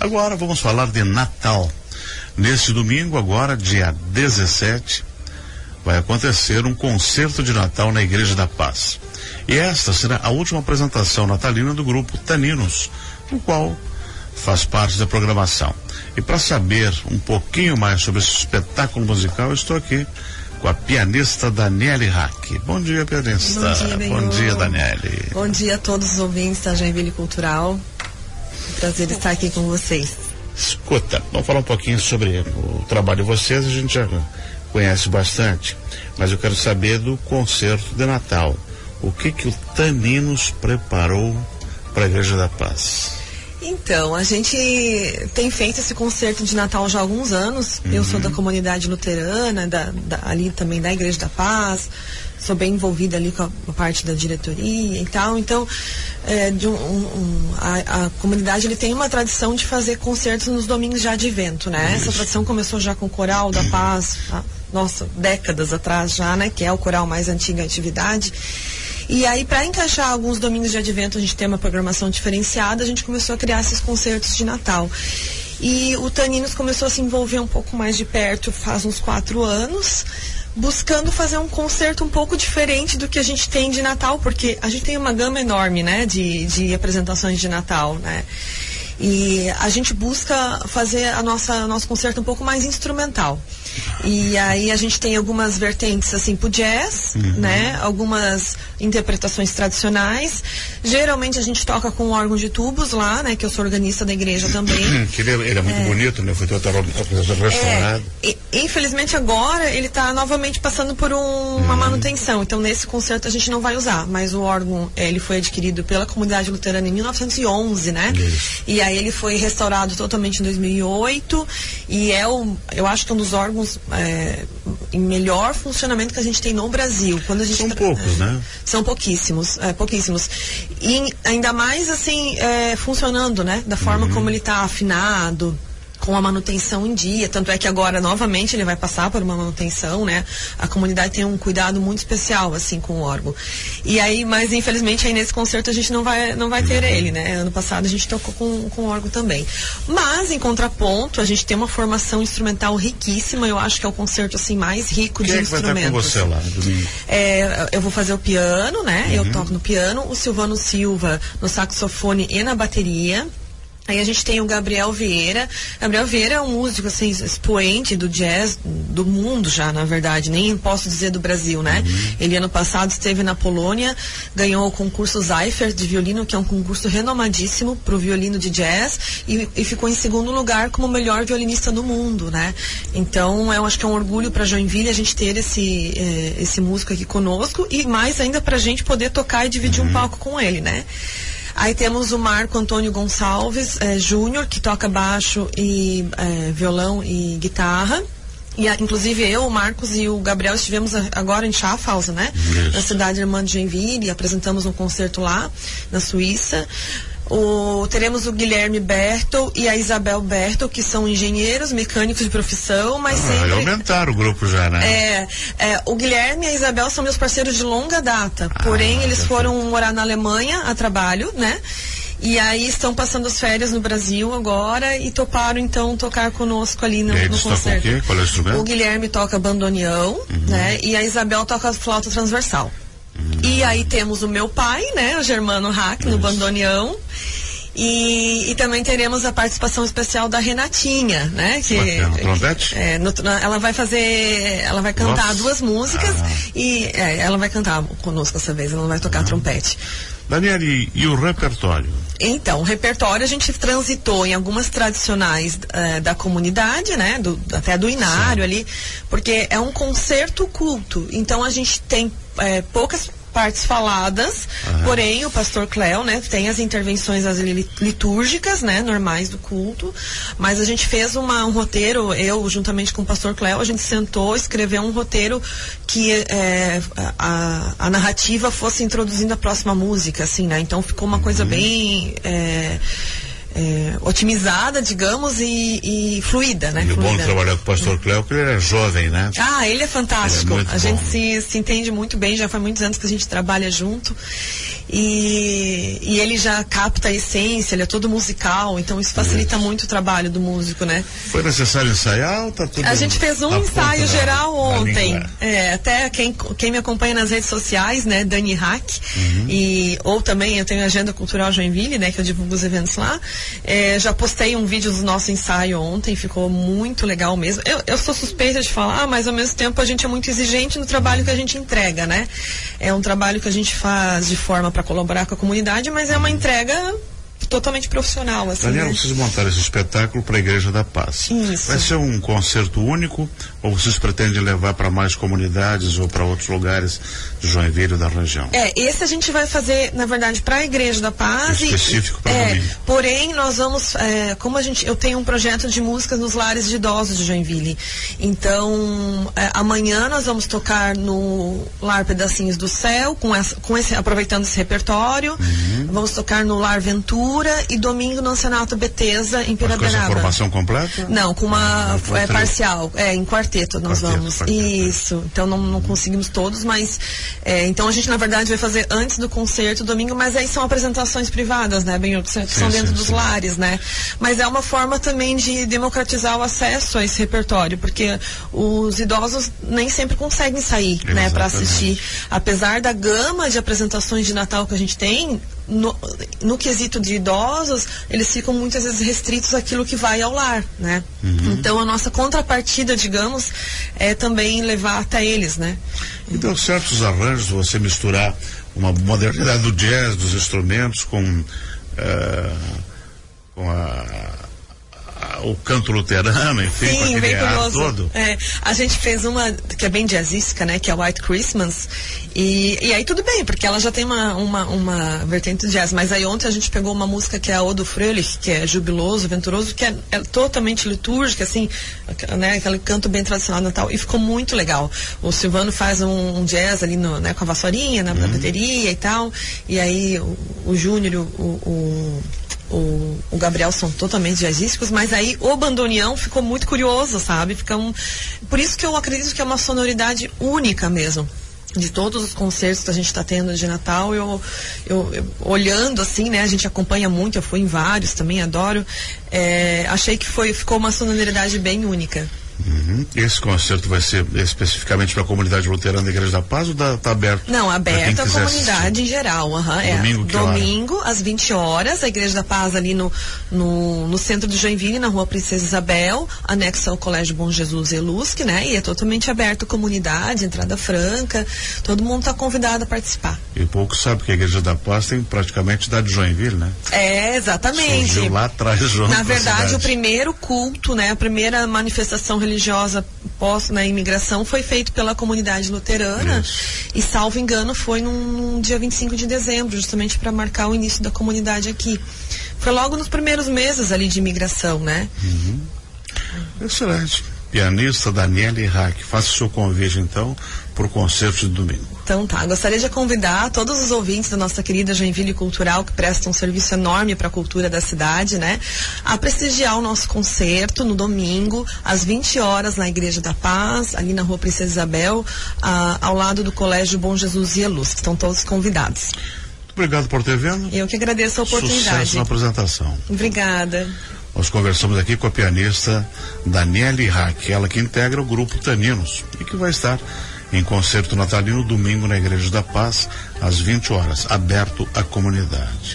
Agora vamos falar de Natal. Neste domingo, agora, dia 17, vai acontecer um concerto de Natal na Igreja da Paz. E esta será a última apresentação natalina do grupo Taninos, o qual faz parte da programação. E para saber um pouquinho mais sobre esse espetáculo musical, eu estou aqui com a pianista Daniele Hack. Bom dia, pianista. Bom dia, Bom dia, Daniele. Bom dia a todos os ouvintes da Joinville Cultural. Prazer estar aqui com vocês. Escuta, vamos falar um pouquinho sobre o trabalho de vocês, a gente já conhece bastante, mas eu quero saber do concerto de Natal. O que que o Taninos preparou para a Igreja da Paz? Então, a gente tem feito esse concerto de Natal já há alguns anos. Uhum. Eu sou da comunidade luterana, da, da, ali também da Igreja da Paz. Sou bem envolvida ali com a, a parte da diretoria e tal. Então, é, um, um, a, a, comunidade ele tem uma tradição de fazer concertos nos domingos já de evento, né? Essa tradição começou já com o Coral da Paz, a, nossa, décadas atrás já, né? Que é o coral mais antiga atividade. E aí, para encaixar alguns domingos de advento, a gente tem uma programação diferenciada, a gente começou a criar esses concertos de Natal. E o Taninos começou a se envolver um pouco mais de perto faz uns quatro anos, buscando fazer um concerto um pouco diferente do que a gente tem de Natal, porque a gente tem uma gama enorme, né, de, de apresentações de Natal, né. E a gente busca fazer a nossa nosso concerto um pouco mais instrumental. E aí a gente tem algumas vertentes assim pro jazz, uhum. né? Algumas interpretações tradicionais. Geralmente a gente toca com órgão de tubos lá, né? Que eu sou organista da igreja também. que ele, ele, é muito é. bonito, né? Foi totalmente restaurado. É, infelizmente agora ele está novamente passando por um, uma uhum. manutenção. Então nesse concerto a gente não vai usar, mas o órgão ele foi adquirido pela comunidade luterana em 1911, né? Isso. E aí ele foi restaurado totalmente em 2008 e é o, eu acho que é um dos órgãos é, em melhor funcionamento que a gente tem no Brasil. Quando a gente são poucos, né? São pouquíssimos, é, pouquíssimos. E ainda mais assim, é, funcionando, né? Da forma uhum. como ele está afinado com a manutenção em dia. Tanto é que agora, novamente, ele vai passar por uma manutenção, né? A comunidade tem um cuidado muito especial, assim, com o órgão. E aí, mas infelizmente, aí nesse concerto a gente não vai, não vai ter ele, né? Ano passado a gente tocou com, com o órgão também. Mas, em contraponto, a gente tem uma formação instrumental riquíssima. Eu acho que é o concerto, assim, mais rico Quem de é instrumentos. Vai estar com você lá, domingo? É, eu vou fazer o piano, né? Uhum. Eu toco no piano. O Silvano Silva no saxofone e na bateria. Aí a gente tem o Gabriel Vieira. Gabriel Vieira é um músico assim, expoente do jazz do mundo já, na verdade, nem posso dizer do Brasil, né? Uhum. Ele ano passado esteve na Polônia, ganhou o concurso Zyfer de violino, que é um concurso renomadíssimo para o violino de jazz, e, e, ficou em segundo lugar como o melhor violinista do mundo, né? Então, eu acho que é um orgulho para Joinville a gente ter esse, eh, esse músico aqui conosco e mais ainda para a gente poder tocar e dividir uhum. um palco com ele, né? Aí temos o Marco Antônio Gonçalves é, Júnior, que toca baixo e é, violão e guitarra. E, inclusive eu, o Marcos e o Gabriel estivemos agora em Schaffhausen, né? Isso. Na cidade irmã de Joinville, e apresentamos um concerto lá, na Suíça. O, teremos o Guilherme Bertel e a Isabel Bertel, que são engenheiros, mecânicos de profissão, mas ah, sempre... aumentaram o grupo já, né? É, é, o Guilherme e a Isabel são meus parceiros de longa data, ah, porém eles foram morar na Alemanha a trabalho, né? E aí estão passando as férias no Brasil agora e toparam então tocar conosco ali no, no concerto. O, quê? Qual é o, instrumento? o Guilherme toca bandoneão, uhum. né? E a Isabel toca flauta transversal. E aí temos o meu pai, né, o Germano Hack, no bandoneão. E, e, também teremos a participação especial da Renatinha, né? Que, trompete? É, no, ela vai fazer, ela vai cantar Nossa. duas músicas ah. e é, ela vai cantar conosco dessa vez, ela não vai tocar ah. trompete. Daniela, e, e, o repertório? Então, o repertório a gente transitou em algumas tradicionais uh, da comunidade, né? Do, até do Inário Sim. ali, porque é um concerto culto. Então a gente tem é, poucas partes faladas, porém o pastor Cléo, né, tem as intervenções as litúrgicas, né, normais do culto, mas a gente fez uma, um roteiro, eu juntamente com o pastor Cléo, a gente sentou, escreveu um roteiro que é, a, a, narrativa fosse introduzindo a próxima música, assim, né, então ficou uma coisa uhum. bem... É, é, otimizada, digamos, e, e fluida, né? E o bom trabalhar com o pastor Cléo, que ele é jovem, né? Ah, ele é fantástico. Ele é a bom. gente se, se entende muito bem, já faz muitos anos que a gente trabalha junto. E, e ele já capta a essência, ele é todo musical, então isso facilita isso. muito o trabalho do músico, né? Foi necessário ensaiar ou tá tudo A gente fez um ensaio geral ontem. É, até quem, quem me acompanha nas redes sociais, né, Dani Hack, uhum. e ou também eu tenho a Agenda Cultural Joinville, né, que eu divulgo os eventos lá. É, já postei um vídeo do nosso ensaio ontem, ficou muito legal mesmo. Eu, eu sou suspeita de falar, mas ao mesmo tempo a gente é muito exigente no trabalho que a gente entrega, né? É um trabalho que a gente faz de forma para colaborar com a comunidade, mas é uma entrega totalmente profissional. Assim, Daniela, né? vocês montaram esse espetáculo para a Igreja da Paz. Isso. Vai ser um concerto único ou vocês pretendem levar para mais comunidades ou para outros lugares de Joinville da região? É, esse a gente vai fazer, na verdade, para a Igreja da Paz. Específico para é, domingo. Porém, nós vamos, é, como a gente, eu tenho um projeto de músicas nos lares de idosos de Joinville. Então, é, amanhã nós vamos tocar no Lar Pedacinhos do Céu, com, essa, com esse, aproveitando esse repertório. Uhum. Vamos tocar no Lar Ventura e domingo no Ancianato Betesa, em Piraberaba. Mas com formação completa? Não, com uma ah, é, parcial, é, em quarteto nós quarteto, vamos. Quarteto, Isso. Então não, não conseguimos todos, mas é, então a gente na verdade vai fazer antes do concerto domingo, mas aí são apresentações privadas, né? Bem, são sim, dentro sim, dos sim. lares, né? Mas é uma forma também de democratizar o acesso a esse repertório, porque os idosos nem sempre conseguem sair, Exatamente. né, para assistir. Apesar da gama de apresentações de Natal que a gente tem, no, no, quesito de idosos, eles ficam muitas vezes restritos àquilo que vai ao lar, né? Uhum. Então a nossa contrapartida, digamos, é também levar até eles, né? E deu certos arranjos você misturar uma modernidade do jazz, dos instrumentos com, uh, com a o canto luterano, enfim, Sim, bem todo. É, a gente fez uma que é bem jazzística, né, que é White Christmas, e, e aí tudo bem, porque ela já tem uma, uma, uma vertente de jazz, mas aí ontem a gente pegou uma música que é a Odo Fröhlich, que é jubiloso, venturoso, que é, é totalmente litúrgica, assim, né, aquele canto bem tradicional natal, e ficou muito legal. O Silvano faz um, um jazz ali no, né, com a vassourinha, na, na bateria e tal, e aí o, o Júnior, o, o o, o Gabriel são totalmente jazzísticos, mas aí o bandoneão ficou muito curioso, sabe? Fica um, por isso que eu acredito que é uma sonoridade única mesmo de todos os concertos que a gente está tendo de Natal, eu, eu, eu, olhando assim, né, a gente acompanha muito, eu fui em vários também, adoro, é, achei que foi, ficou uma sonoridade bem única. Uhum. Esse concerto vai ser especificamente para a comunidade luterana da Igreja da Paz ou está tá aberto? Não, aberto à comunidade assistir? em geral. Uhum, domingo, é, domingo às 20 horas, a Igreja da Paz ali no, no, no, centro de Joinville, na rua Princesa Isabel, anexo ao Colégio Bom Jesus Elusque, né? E é totalmente aberto à comunidade, entrada franca, todo mundo está convidado a participar. E pouco sabe que a Igreja da Paz tem praticamente idade de Joinville, né? É, exatamente. Surgiu lá atrás, João. Na verdade, o primeiro culto, né? A primeira manifestação religiosa religiosa pós na imigração foi feito pela comunidade luterana Isso. e salvo engano foi num, num dia 25 de dezembro, justamente para marcar o início da comunidade aqui. Foi logo nos primeiros meses ali de imigração, né? Uhum. Excelente. Pianista Daniele Hack, faça o seu convite então para o concerto de domingo. Então tá, gostaria de convidar todos os ouvintes da nossa querida Joinville Cultural, que prestam um serviço enorme para a cultura da cidade, né? A prestigiar o nosso concerto no domingo, às 20 horas, na Igreja da Paz, ali na rua Princesa Isabel, a, ao lado do Colégio Bom Jesus e Luz, que estão todos convidados. Muito obrigado por ter vindo. Eu que agradeço a oportunidade. Sucesso na apresentação. Obrigada. Nós conversamos aqui com a pianista Daniele ela que integra o grupo Taninos e que vai estar em concerto natalino domingo na Igreja da Paz, às 20 horas, aberto à comunidade.